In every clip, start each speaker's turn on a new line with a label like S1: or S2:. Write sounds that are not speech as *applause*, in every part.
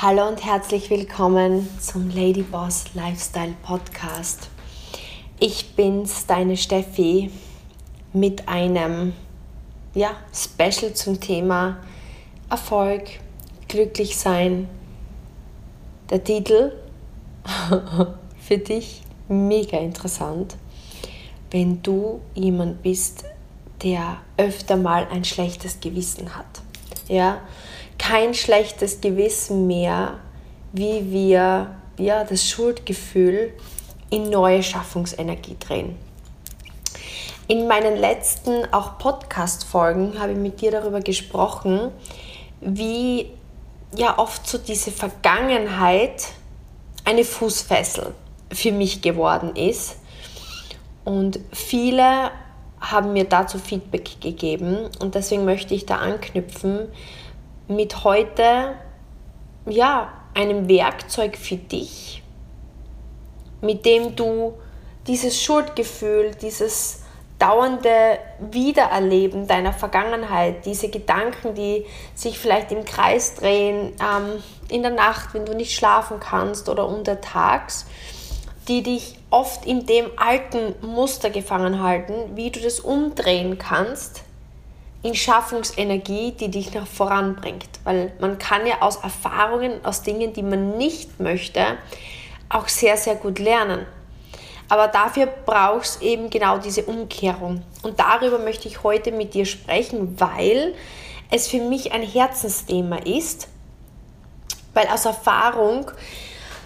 S1: Hallo und herzlich willkommen zum Lady Boss Lifestyle Podcast. Ich bin's, deine Steffi, mit einem ja, Special zum Thema Erfolg, glücklich sein. Der Titel *laughs* für dich mega interessant, wenn du jemand bist, der öfter mal ein schlechtes Gewissen hat. Ja, kein schlechtes Gewissen mehr, wie wir ja, das Schuldgefühl in neue Schaffungsenergie drehen. In meinen letzten auch Podcast-Folgen habe ich mit dir darüber gesprochen, wie ja oft so diese Vergangenheit eine Fußfessel für mich geworden ist. Und viele haben mir dazu Feedback gegeben und deswegen möchte ich da anknüpfen, mit heute ja, einem Werkzeug für dich, mit dem du dieses Schuldgefühl, dieses dauernde Wiedererleben deiner Vergangenheit, diese Gedanken, die sich vielleicht im Kreis drehen, ähm, in der Nacht, wenn du nicht schlafen kannst oder untertags, die dich oft in dem alten Muster gefangen halten, wie du das umdrehen kannst in Schaffungsenergie, die dich nach voranbringt. Weil man kann ja aus Erfahrungen, aus Dingen, die man nicht möchte, auch sehr, sehr gut lernen. Aber dafür brauchst eben genau diese Umkehrung. Und darüber möchte ich heute mit dir sprechen, weil es für mich ein Herzensthema ist. Weil aus Erfahrung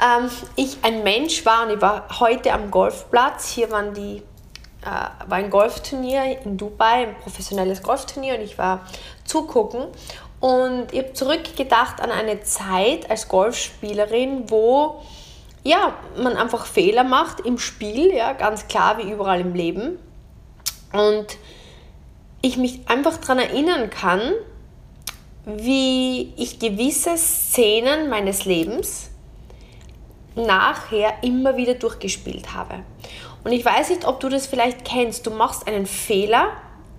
S1: ähm, ich ein Mensch war und ich war heute am Golfplatz. Hier waren die äh, war ein Golfturnier in Dubai, ein professionelles Golfturnier und ich war zugucken. Und ich habe zurückgedacht an eine Zeit als Golfspielerin, wo ja, man einfach Fehler macht im Spiel, ja, ganz klar wie überall im Leben. Und ich mich einfach daran erinnern kann, wie ich gewisse Szenen meines Lebens nachher immer wieder durchgespielt habe. Und ich weiß nicht, ob du das vielleicht kennst. Du machst einen Fehler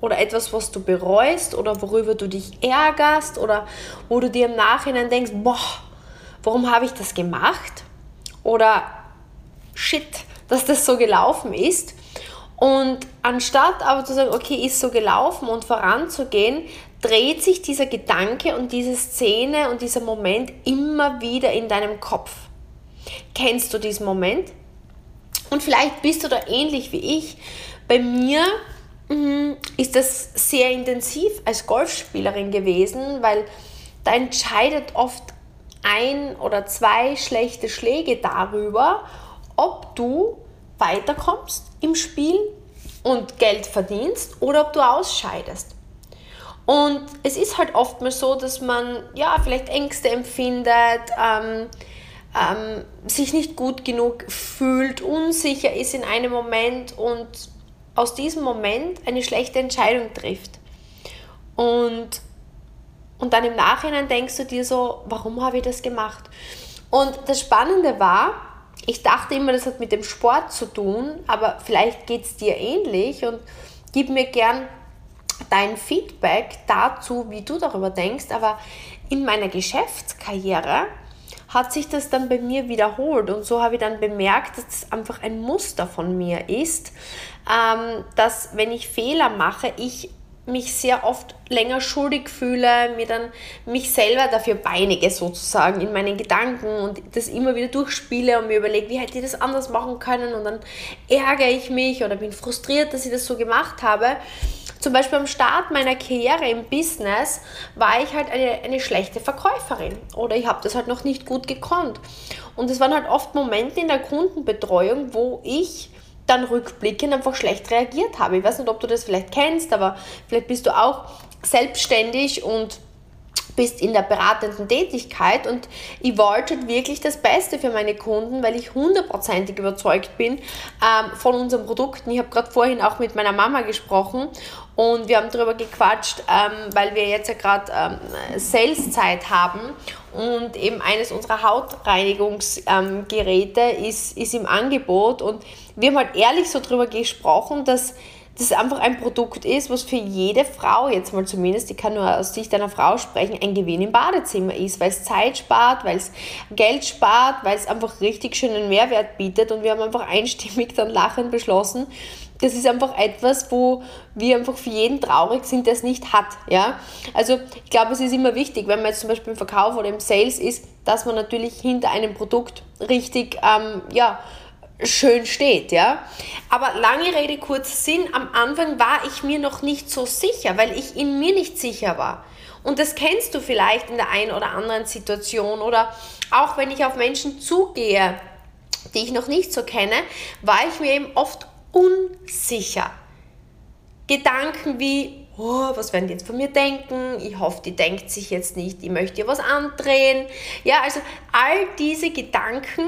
S1: oder etwas, was du bereust oder worüber du dich ärgerst oder wo du dir im Nachhinein denkst, boah, warum habe ich das gemacht? Oder shit, dass das so gelaufen ist. Und anstatt aber zu sagen, okay, ist so gelaufen und voranzugehen, dreht sich dieser Gedanke und diese Szene und dieser Moment immer wieder in deinem Kopf. Kennst du diesen Moment? Und vielleicht bist du da ähnlich wie ich. Bei mir mh, ist das sehr intensiv als Golfspielerin gewesen, weil da entscheidet oft ein oder zwei schlechte Schläge darüber, ob du weiterkommst im Spiel und Geld verdienst oder ob du ausscheidest. Und es ist halt oftmals so, dass man ja vielleicht Ängste empfindet, ähm, ähm, sich nicht gut genug fühlt, unsicher ist in einem Moment und aus diesem Moment eine schlechte Entscheidung trifft. Und, und dann im Nachhinein denkst du dir so, warum habe ich das gemacht? Und das Spannende war, ich dachte immer, das hat mit dem Sport zu tun, aber vielleicht geht es dir ähnlich und gib mir gern dein Feedback dazu, wie du darüber denkst. Aber in meiner Geschäftskarriere hat sich das dann bei mir wiederholt. Und so habe ich dann bemerkt, dass es einfach ein Muster von mir ist, ähm, dass wenn ich Fehler mache, ich mich sehr oft länger schuldig fühle, mir dann mich selber dafür peinige sozusagen in meinen Gedanken und das immer wieder durchspiele und mir überlege, wie hätte ich das anders machen können und dann ärgere ich mich oder bin frustriert, dass ich das so gemacht habe. Zum Beispiel am Start meiner Karriere im Business war ich halt eine, eine schlechte Verkäuferin oder ich habe das halt noch nicht gut gekonnt. Und es waren halt oft Momente in der Kundenbetreuung, wo ich dann rückblickend einfach schlecht reagiert habe. Ich weiß nicht, ob du das vielleicht kennst, aber vielleicht bist du auch selbstständig und bist in der beratenden Tätigkeit und ich wollte wirklich das Beste für meine Kunden, weil ich hundertprozentig überzeugt bin ähm, von unseren Produkten. Ich habe gerade vorhin auch mit meiner Mama gesprochen und wir haben darüber gequatscht, ähm, weil wir jetzt ja gerade ähm, Sales-Zeit haben und eben eines unserer Hautreinigungsgeräte ist, ist im Angebot und wir haben halt ehrlich so darüber gesprochen, dass das einfach ein Produkt ist, was für jede Frau, jetzt mal zumindest, ich kann nur aus Sicht einer Frau sprechen, ein Gewinn im Badezimmer ist, weil es Zeit spart, weil es Geld spart, weil es einfach richtig schönen Mehrwert bietet und wir haben einfach einstimmig dann lachend beschlossen, das ist einfach etwas, wo wir einfach für jeden traurig sind, der es nicht hat. Ja? Also ich glaube, es ist immer wichtig, wenn man jetzt zum Beispiel im Verkauf oder im Sales ist, dass man natürlich hinter einem Produkt richtig ähm, ja, schön steht, ja. Aber lange Rede, kurzer Sinn, am Anfang war ich mir noch nicht so sicher, weil ich in mir nicht sicher war. Und das kennst du vielleicht in der einen oder anderen Situation oder auch wenn ich auf Menschen zugehe, die ich noch nicht so kenne, war ich mir eben oft unsicher. Gedanken wie, oh, was werden die jetzt von mir denken? Ich hoffe, die denkt sich jetzt nicht, ich möchte ihr was andrehen. Ja, also all diese Gedanken,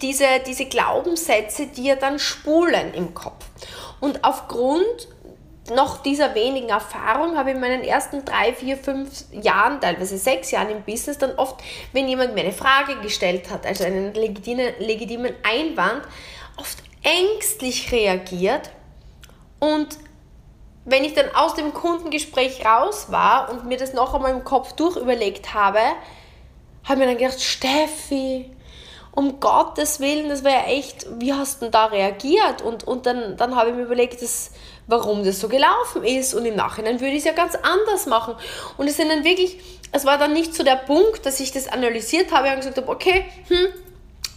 S1: diese, diese Glaubenssätze, ja dann spulen im Kopf. Und aufgrund noch dieser wenigen Erfahrung habe ich in meinen ersten drei, vier, fünf Jahren, teilweise sechs Jahren im Business, dann oft, wenn jemand mir eine Frage gestellt hat, also einen legitimen, legitimen Einwand, oft ängstlich reagiert. Und wenn ich dann aus dem Kundengespräch raus war und mir das noch einmal im Kopf durchüberlegt habe, habe ich mir dann gedacht, Steffi, um Gottes Willen, das wäre echt, wie hast du denn da reagiert? Und, und dann, dann habe ich mir überlegt, dass, warum das so gelaufen ist. Und im Nachhinein würde ich es ja ganz anders machen. Und es sind dann wirklich, es war dann nicht so der Punkt, dass ich das analysiert habe und gesagt habe, okay, hm,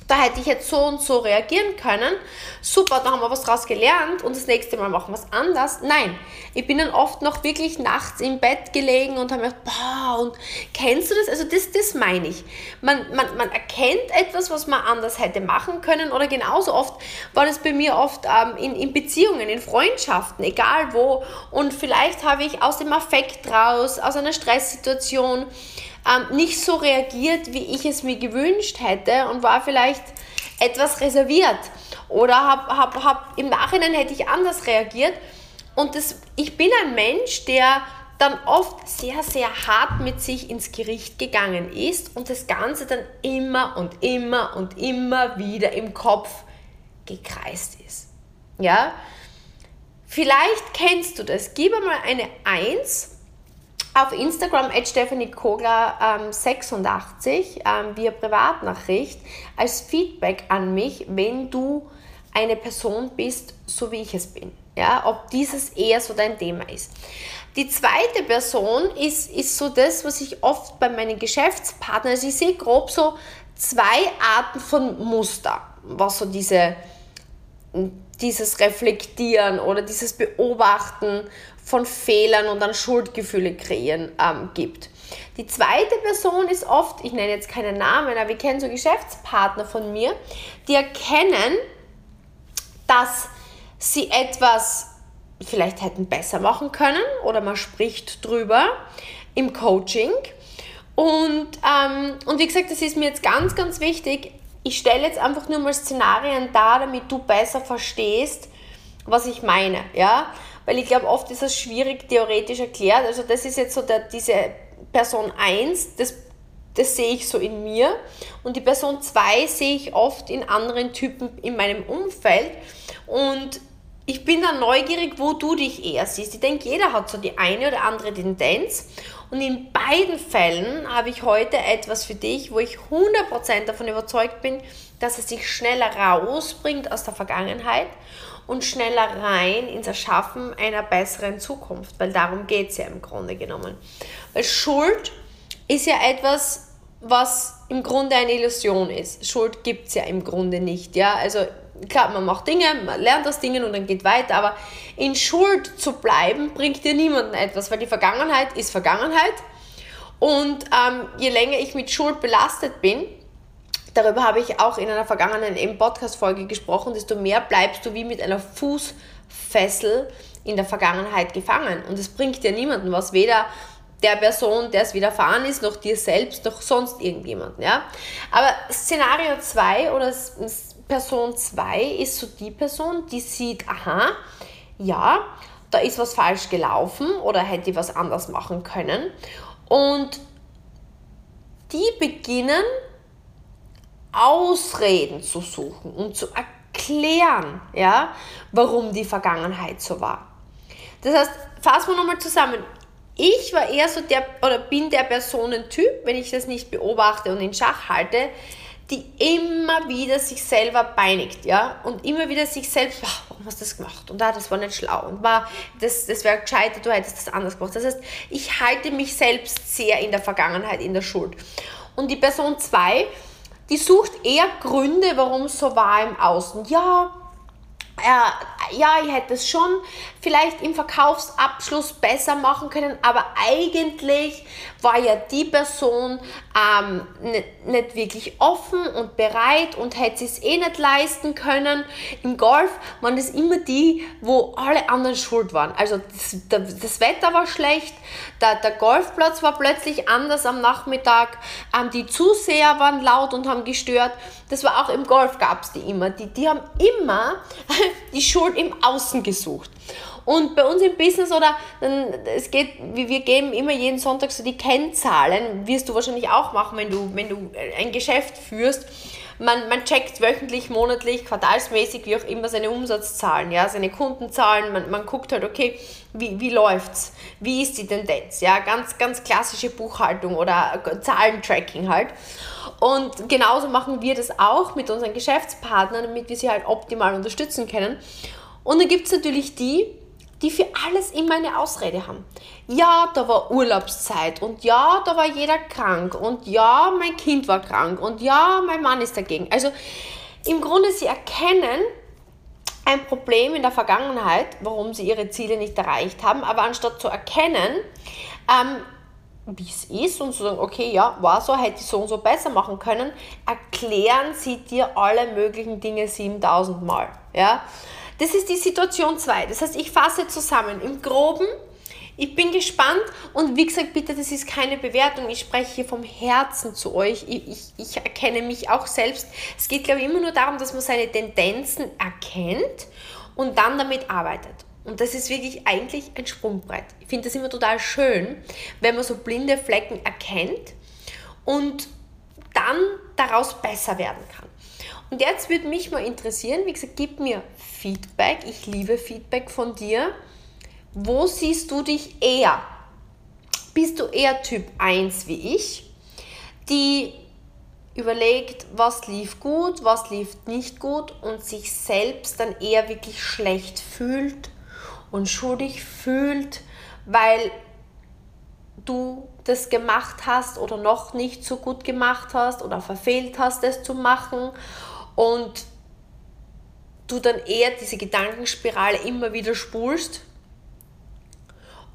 S1: da hätte ich jetzt so und so reagieren können. Super, da haben wir was draus gelernt und das nächste Mal machen wir es anders. Nein, ich bin dann oft noch wirklich nachts im Bett gelegen und habe mir gedacht, boah, und kennst du das? Also das, das meine ich. Man, man, man erkennt etwas, was man anders hätte machen können oder genauso oft war das bei mir oft ähm, in, in Beziehungen, in Freundschaften, egal wo. Und vielleicht habe ich aus dem Affekt raus, aus einer Stresssituation, ähm, nicht so reagiert, wie ich es mir gewünscht hätte und war vielleicht etwas reserviert oder hab, hab, hab, im Nachhinein hätte ich anders reagiert. Und das, ich bin ein Mensch, der dann oft sehr, sehr hart mit sich ins Gericht gegangen ist und das Ganze dann immer und immer und immer wieder im Kopf gekreist ist. Ja? Vielleicht kennst du das. Gib einmal eine 1 auf Instagram at Stephanie Kogler ähm, 86 ähm, via Privatnachricht als Feedback an mich, wenn du eine Person bist, so wie ich es bin. Ja, ob dieses eher so dein Thema ist. Die zweite Person ist, ist so das, was ich oft bei meinen Geschäftspartnern, also ich sehe grob so zwei Arten von Muster, was so diese, dieses Reflektieren oder dieses Beobachten von Fehlern und dann Schuldgefühle kreieren ähm, gibt. Die zweite Person ist oft, ich nenne jetzt keinen Namen, aber ich kenne so Geschäftspartner von mir, die erkennen, dass sie etwas vielleicht hätten besser machen können oder man spricht drüber im Coaching. Und, ähm, und wie gesagt, das ist mir jetzt ganz, ganz wichtig. Ich stelle jetzt einfach nur mal Szenarien dar, damit du besser verstehst, was ich meine. Ja? Weil ich glaube, oft ist das schwierig theoretisch erklärt. Also das ist jetzt so der, diese Person 1, das, das sehe ich so in mir und die Person 2 sehe ich oft in anderen Typen in meinem Umfeld und ich bin dann neugierig, wo du dich eher siehst. Ich denke, jeder hat so die eine oder andere Tendenz. Und in beiden Fällen habe ich heute etwas für dich, wo ich 100% davon überzeugt bin, dass es dich schneller rausbringt aus der Vergangenheit und schneller rein ins Erschaffen einer besseren Zukunft, weil darum geht es ja im Grunde genommen. Weil Schuld ist ja etwas, was im Grunde eine Illusion ist. Schuld gibt es ja im Grunde nicht. Ja? Also klar, man macht Dinge, man lernt das Dinge und dann geht weiter, aber in Schuld zu bleiben, bringt dir niemanden etwas, weil die Vergangenheit ist Vergangenheit. Und ähm, je länger ich mit Schuld belastet bin, darüber habe ich auch in einer vergangenen Podcast-Folge gesprochen, desto mehr bleibst du wie mit einer Fußfessel in der Vergangenheit gefangen. Und es bringt dir niemanden was, weder der Person, der es widerfahren ist, noch dir selbst, noch sonst irgendjemanden. Ja? Aber Szenario 2 oder Person 2 ist so die Person, die sieht, aha, ja, da ist was falsch gelaufen oder hätte ich was anders machen können. Und die beginnen Ausreden zu suchen und zu erklären, ja, warum die Vergangenheit so war. Das heißt, fassen wir nochmal zusammen. Ich war eher so der oder bin der Personentyp, wenn ich das nicht beobachte und in Schach halte, die immer wieder sich selber peinigt, ja, und immer wieder sich selbst, oh, warum hast du das gemacht? Und ah, das war nicht schlau und war, das, das wäre gescheiter, du hättest das anders gemacht. Das heißt, ich halte mich selbst sehr in der Vergangenheit, in der Schuld. Und die Person 2, die sucht eher Gründe, warum es so war im Außen. Ja, äh, ja, ich hätte es schon vielleicht im Verkaufsabschluss besser machen können, aber eigentlich war ja die Person ähm, nicht, nicht wirklich offen und bereit und hätte es eh nicht leisten können. Im Golf waren das immer die, wo alle anderen schuld waren. Also das, das Wetter war schlecht, der, der, Golfplatz war plötzlich anders am Nachmittag, ähm, die Zuseher waren laut und haben gestört. Das war auch im Golf gab es die immer. Die, die haben immer *laughs* die Schuld im Außen gesucht. Und bei uns im Business oder es geht, wir geben immer jeden Sonntag so die Kennzahlen, wirst du wahrscheinlich auch machen, wenn du, wenn du ein Geschäft führst. Man, man checkt wöchentlich, monatlich, quartalsmäßig, wie auch immer, seine Umsatzzahlen, ja, seine Kundenzahlen. Man, man guckt halt, okay, wie, wie läuft's? Wie ist die Tendenz? Ja, ganz, ganz klassische Buchhaltung oder Zahlentracking halt. Und genauso machen wir das auch mit unseren Geschäftspartnern, damit wir sie halt optimal unterstützen können. Und dann gibt es natürlich die, die für alles immer eine Ausrede haben. Ja, da war Urlaubszeit und ja, da war jeder krank und ja, mein Kind war krank und ja, mein Mann ist dagegen. Also im Grunde, sie erkennen ein Problem in der Vergangenheit, warum sie ihre Ziele nicht erreicht haben, aber anstatt zu erkennen, ähm, wie es ist und zu sagen, okay, ja, war so, hätte ich so und so besser machen können, erklären sie dir alle möglichen Dinge 7000 Mal. Ja? Das ist die Situation 2. Das heißt, ich fasse zusammen. Im Groben, ich bin gespannt und wie gesagt, bitte, das ist keine Bewertung. Ich spreche hier vom Herzen zu euch. Ich, ich, ich erkenne mich auch selbst. Es geht, glaube ich, immer nur darum, dass man seine Tendenzen erkennt und dann damit arbeitet. Und das ist wirklich eigentlich ein Sprungbrett. Ich finde das immer total schön, wenn man so blinde Flecken erkennt und dann daraus besser werden kann. Und jetzt würde mich mal interessieren, wie gesagt, gib mir Feedback. Ich liebe Feedback von dir. Wo siehst du dich eher? Bist du eher Typ 1 wie ich, die überlegt, was lief gut, was lief nicht gut und sich selbst dann eher wirklich schlecht fühlt und schuldig fühlt, weil du das gemacht hast oder noch nicht so gut gemacht hast oder verfehlt hast, es zu machen und du dann eher diese Gedankenspirale immer wieder spulst?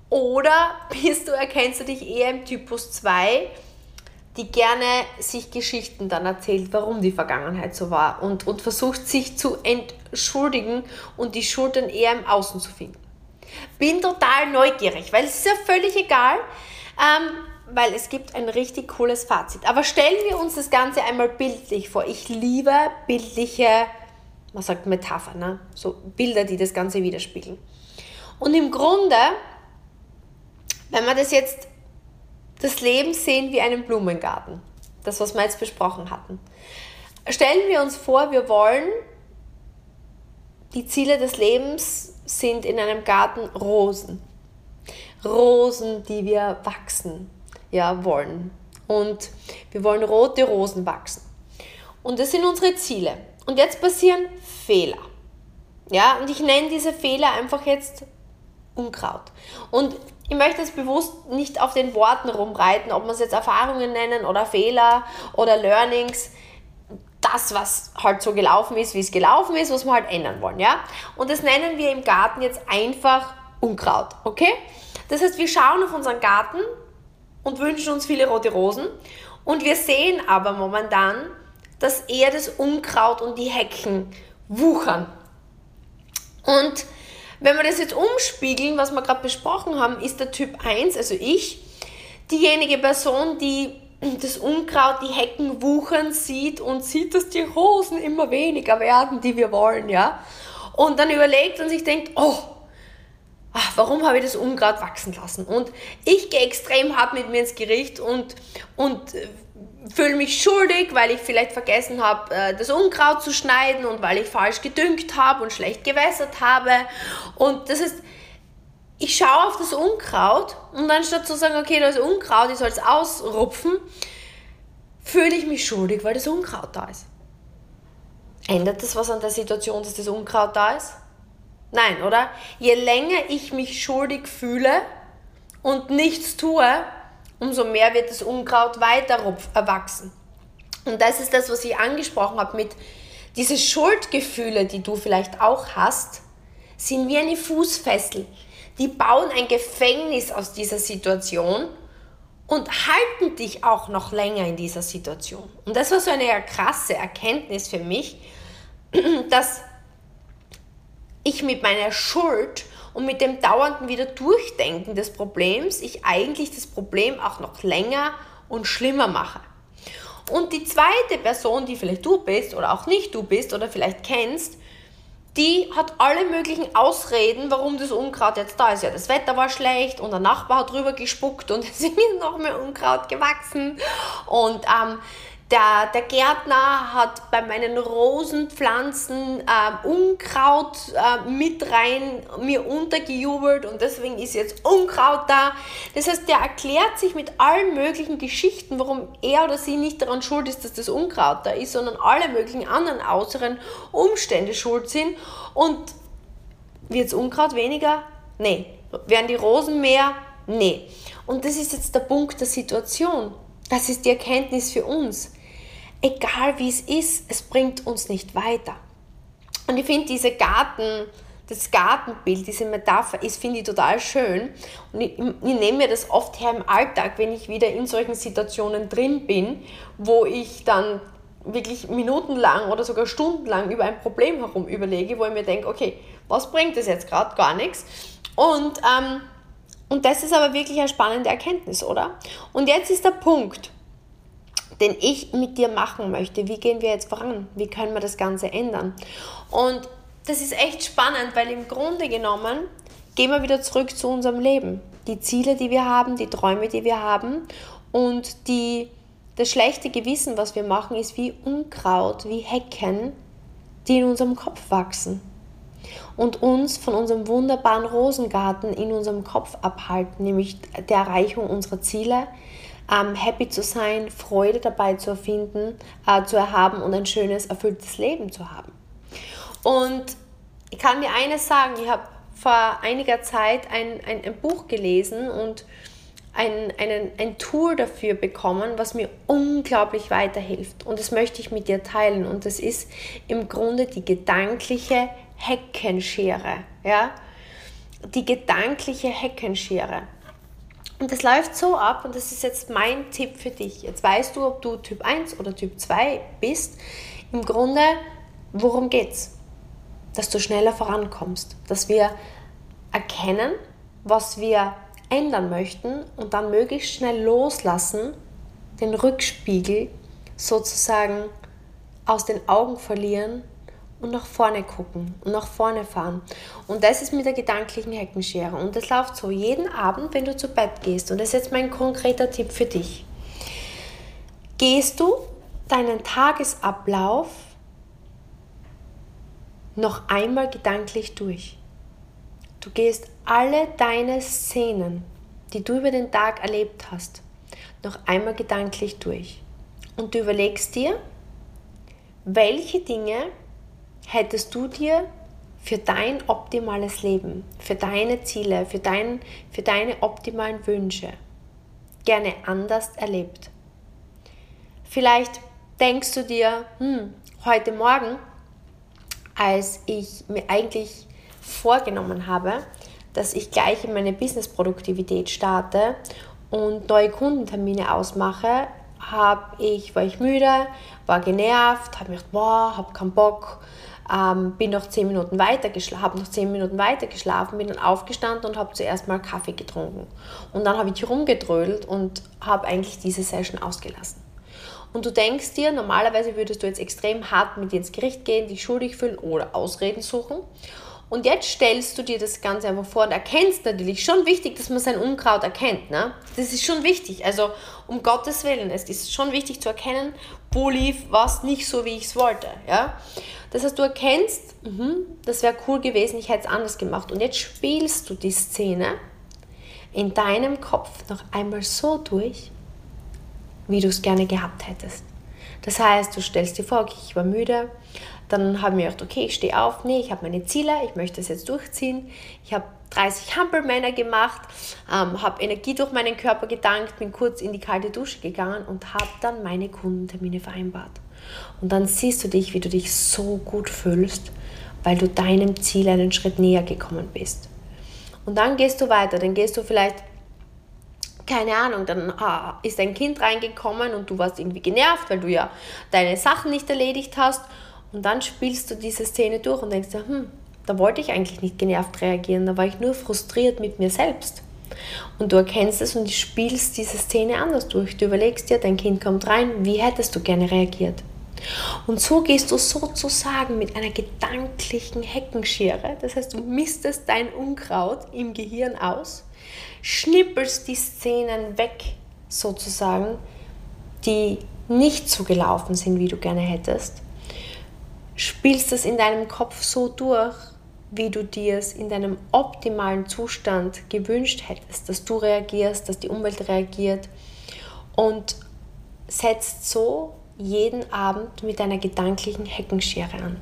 S1: Oder bist du, erkennst du dich eher im Typus 2, die gerne sich Geschichten dann erzählt, warum die Vergangenheit so war und, und versucht sich zu entschuldigen und die Schuld dann eher im Außen zu finden. Bin total neugierig, weil es ist ja völlig egal, ähm, weil es gibt ein richtig cooles Fazit. Aber stellen wir uns das Ganze einmal bildlich vor. Ich liebe bildliche man sagt Metapher, ne? so Bilder, die das Ganze widerspiegeln. Und im Grunde, wenn wir das jetzt, das Leben sehen wie einen Blumengarten, das, was wir jetzt besprochen hatten, stellen wir uns vor, wir wollen, die Ziele des Lebens sind in einem Garten Rosen. Rosen, die wir wachsen ja, wollen. Und wir wollen rote Rosen wachsen. Und das sind unsere Ziele. Und jetzt passieren Fehler. Ja, und ich nenne diese Fehler einfach jetzt Unkraut. Und ich möchte es bewusst nicht auf den Worten rumreiten, ob man es jetzt Erfahrungen nennen oder Fehler oder Learnings. Das, was halt so gelaufen ist, wie es gelaufen ist, was wir halt ändern wollen, ja? Und das nennen wir im Garten jetzt einfach Unkraut, okay? Das heißt, wir schauen auf unseren Garten und wünschen uns viele rote Rosen und wir sehen aber momentan, dass eher das Unkraut und die Hecken wuchern. Und wenn wir das jetzt umspiegeln, was wir gerade besprochen haben, ist der Typ 1, also ich, diejenige Person, die das Unkraut, die Hecken wuchern sieht und sieht, dass die Rosen immer weniger werden, die wir wollen, ja. Und dann überlegt und sich denkt, oh, ach, warum habe ich das Unkraut wachsen lassen? Und ich gehe extrem hart mit mir ins Gericht und, und äh, fühle mich schuldig, weil ich vielleicht vergessen habe, äh, das Unkraut zu schneiden und weil ich falsch gedüngt habe und schlecht gewässert habe. Und das ist, ich schaue auf das Unkraut und anstatt zu sagen, okay, das Unkraut, ich soll es ausrupfen, fühle ich mich schuldig, weil das Unkraut da ist. Ändert das was an der Situation, dass das Unkraut da ist? Nein, oder? Je länger ich mich schuldig fühle und nichts tue, umso mehr wird das Unkraut weiter erwachsen. Und das ist das, was ich angesprochen habe mit diese Schuldgefühle, die du vielleicht auch hast, sind wie eine Fußfessel die bauen ein Gefängnis aus dieser Situation und halten dich auch noch länger in dieser Situation. Und das war so eine krasse Erkenntnis für mich, *clears throat* dass ich mit meiner Schuld und mit dem dauernden wieder Durchdenken des Problems, ich eigentlich das Problem auch noch länger und schlimmer mache. Und die zweite Person, die vielleicht du bist oder auch nicht du bist oder vielleicht kennst, die hat alle möglichen Ausreden, warum das Unkraut jetzt da ist. Ja, das Wetter war schlecht und der Nachbar hat drüber gespuckt und *laughs* es ist noch mehr Unkraut gewachsen. Und ähm, der, der Gärtner hat bei meinen Rosenpflanzen äh, Unkraut äh, mit rein mir untergejubelt und deswegen ist jetzt Unkraut da. Das heißt, der erklärt sich mit allen möglichen Geschichten, warum er oder sie nicht daran schuld ist, dass das Unkraut da ist, sondern alle möglichen anderen äußeren Umstände schuld sind. Und wird das Unkraut weniger? Nee. Werden die Rosen mehr? Nee. Und das ist jetzt der Punkt der Situation. Das ist die Erkenntnis für uns egal wie es ist, es bringt uns nicht weiter. Und ich finde diese Garten, das Gartenbild, diese Metapher ist, finde ich total schön. Und ich, ich nehme mir das oft her im Alltag, wenn ich wieder in solchen Situationen drin bin, wo ich dann wirklich minutenlang oder sogar stundenlang über ein Problem herum überlege, wo ich mir denke, okay, was bringt das jetzt gerade? Gar nichts. Und, ähm, und das ist aber wirklich eine spannende Erkenntnis, oder? Und jetzt ist der Punkt, den ich mit dir machen möchte. Wie gehen wir jetzt voran? Wie können wir das Ganze ändern? Und das ist echt spannend, weil im Grunde genommen gehen wir wieder zurück zu unserem Leben. Die Ziele, die wir haben, die Träume, die wir haben und die, das schlechte Gewissen, was wir machen, ist wie Unkraut, wie Hecken, die in unserem Kopf wachsen und uns von unserem wunderbaren Rosengarten in unserem Kopf abhalten, nämlich der Erreichung unserer Ziele, ähm, happy zu sein, Freude dabei zu erfinden, äh, zu erhaben und ein schönes, erfülltes Leben zu haben. Und ich kann dir eines sagen, ich habe vor einiger Zeit ein, ein, ein Buch gelesen und ein, einen, ein Tool dafür bekommen, was mir unglaublich weiterhilft. Und das möchte ich mit dir teilen. Und das ist im Grunde die gedankliche Heckenschere. Ja? Die gedankliche Heckenschere. Und das läuft so ab, und das ist jetzt mein Tipp für dich. Jetzt weißt du, ob du Typ 1 oder Typ 2 bist. Im Grunde, worum geht's? Dass du schneller vorankommst, dass wir erkennen, was wir ändern möchten und dann möglichst schnell loslassen, den Rückspiegel sozusagen aus den Augen verlieren und nach vorne gucken und nach vorne fahren. Und das ist mit der gedanklichen Heckenschere. Und das läuft so jeden Abend, wenn du zu Bett gehst. Und das ist jetzt mein konkreter Tipp für dich. Gehst du deinen Tagesablauf noch einmal gedanklich durch. Du gehst alle deine Szenen, die du über den Tag erlebt hast, noch einmal gedanklich durch. Und du überlegst dir, welche Dinge hättest du dir für dein optimales Leben, für deine Ziele, für, dein, für deine optimalen Wünsche gerne anders erlebt? Vielleicht denkst du dir, hm, heute Morgen, als ich mir eigentlich vorgenommen habe, dass ich gleich in meine Business-Produktivität starte und neue Kundentermine ausmache, habe ich, war ich müde, war genervt, habe mir gedacht, boah, habe keinen Bock, ähm, bin noch zehn Minuten weiter habe noch zehn Minuten weiter geschlafen, bin dann aufgestanden und habe zuerst mal Kaffee getrunken. Und dann habe ich rumgedrödelt und habe eigentlich diese Session ausgelassen. Und du denkst dir, normalerweise würdest du jetzt extrem hart mit dir ins Gericht gehen, dich schuldig fühlen oder Ausreden suchen. Und jetzt stellst du dir das Ganze einfach vor und erkennst natürlich schon wichtig, dass man sein Unkraut erkennt. Ne? Das ist schon wichtig. Also um Gottes Willen, es ist schon wichtig zu erkennen, wo lief was nicht so, wie ich es wollte. Ja? Das heißt, du erkennst, mh, das wäre cool gewesen, ich hätte es anders gemacht. Und jetzt spielst du die Szene in deinem Kopf noch einmal so durch, wie du es gerne gehabt hättest. Das heißt, du stellst dir vor, okay, ich war müde, dann haben wir gedacht, okay, ich stehe auf, nee, ich habe meine Ziele, ich möchte es jetzt durchziehen. Ich habe 30 Hampelmänner gemacht, ähm, habe Energie durch meinen Körper gedankt, bin kurz in die kalte Dusche gegangen und habe dann meine Kundentermine vereinbart. Und dann siehst du dich, wie du dich so gut fühlst, weil du deinem Ziel einen Schritt näher gekommen bist. Und dann gehst du weiter, dann gehst du vielleicht keine Ahnung, dann ah, ist ein Kind reingekommen und du warst irgendwie genervt, weil du ja deine Sachen nicht erledigt hast. Und dann spielst du diese Szene durch und denkst dir, hm, da wollte ich eigentlich nicht genervt reagieren, da war ich nur frustriert mit mir selbst. Und du erkennst es und spielst diese Szene anders durch. Du überlegst dir, dein Kind kommt rein, wie hättest du gerne reagiert? Und so gehst du sozusagen mit einer gedanklichen Heckenschere, das heißt, du mistest dein Unkraut im Gehirn aus schnippelst die Szenen weg, sozusagen, die nicht so gelaufen sind, wie du gerne hättest, spielst es in deinem Kopf so durch, wie du dir es in deinem optimalen Zustand gewünscht hättest, dass du reagierst, dass die Umwelt reagiert und setzt so jeden Abend mit einer gedanklichen Heckenschere an.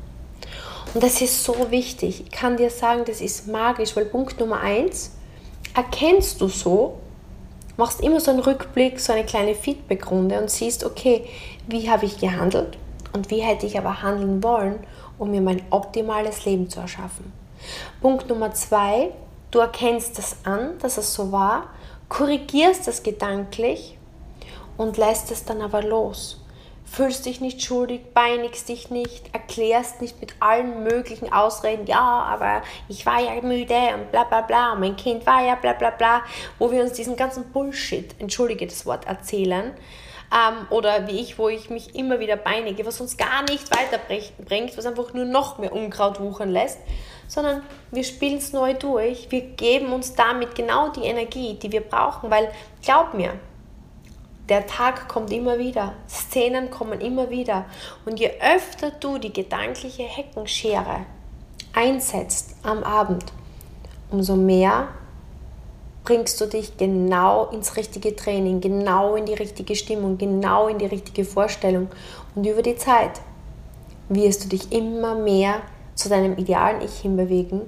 S1: Und das ist so wichtig. Ich kann dir sagen, das ist magisch, weil Punkt Nummer eins, erkennst du so, machst immer so einen Rückblick, so eine kleine Feedbackrunde und siehst, okay, wie habe ich gehandelt und wie hätte ich aber handeln wollen, um mir mein optimales Leben zu erschaffen. Punkt Nummer zwei, du erkennst das an, dass es so war, korrigierst das gedanklich und lässt es dann aber los fühlst dich nicht schuldig, beinigst dich nicht, erklärst nicht mit allen möglichen Ausreden, ja, aber ich war ja müde und bla bla bla, mein Kind war ja bla bla bla, wo wir uns diesen ganzen Bullshit, entschuldige das Wort, erzählen. Ähm, oder wie ich, wo ich mich immer wieder beinige, was uns gar nicht weiterbringt, was einfach nur noch mehr Unkraut wuchern lässt, sondern wir spielen es neu durch, wir geben uns damit genau die Energie, die wir brauchen, weil glaub mir, der Tag kommt immer wieder, Szenen kommen immer wieder. Und je öfter du die gedankliche Heckenschere einsetzt am Abend, umso mehr bringst du dich genau ins richtige Training, genau in die richtige Stimmung, genau in die richtige Vorstellung. Und über die Zeit wirst du dich immer mehr zu deinem idealen Ich hinbewegen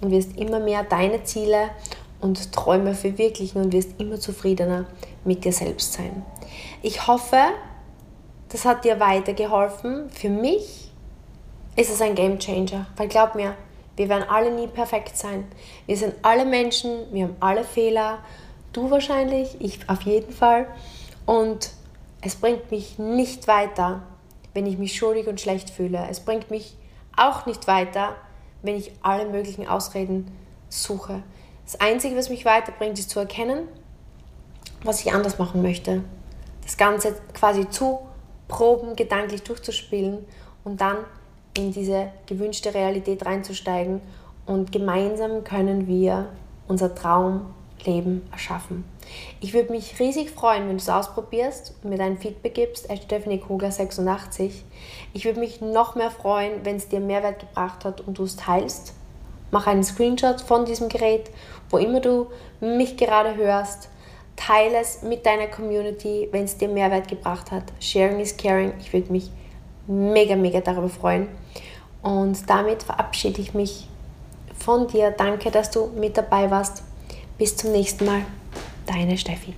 S1: und wirst immer mehr deine Ziele und Träume verwirklichen und wirst immer zufriedener mit dir selbst sein. Ich hoffe, das hat dir weitergeholfen. Für mich ist es ein Game Changer, weil glaub mir, wir werden alle nie perfekt sein. Wir sind alle Menschen, wir haben alle Fehler. Du wahrscheinlich, ich auf jeden Fall. Und es bringt mich nicht weiter, wenn ich mich schuldig und schlecht fühle. Es bringt mich auch nicht weiter, wenn ich alle möglichen Ausreden suche. Das Einzige, was mich weiterbringt, ist zu erkennen, was ich anders machen möchte. Das Ganze quasi zu proben, gedanklich durchzuspielen und dann in diese gewünschte Realität reinzusteigen und gemeinsam können wir unser Traumleben erschaffen. Ich würde mich riesig freuen, wenn du es ausprobierst und mir dein Feedback gibst, Stephanie Kogler 86. Ich würde mich noch mehr freuen, wenn es dir Mehrwert gebracht hat und du es teilst. Mach einen Screenshot von diesem Gerät, wo immer du mich gerade hörst Teile es mit deiner Community, wenn es dir Mehrwert gebracht hat. Sharing is caring. Ich würde mich mega, mega darüber freuen. Und damit verabschiede ich mich von dir. Danke, dass du mit dabei warst. Bis zum nächsten Mal. Deine Steffi.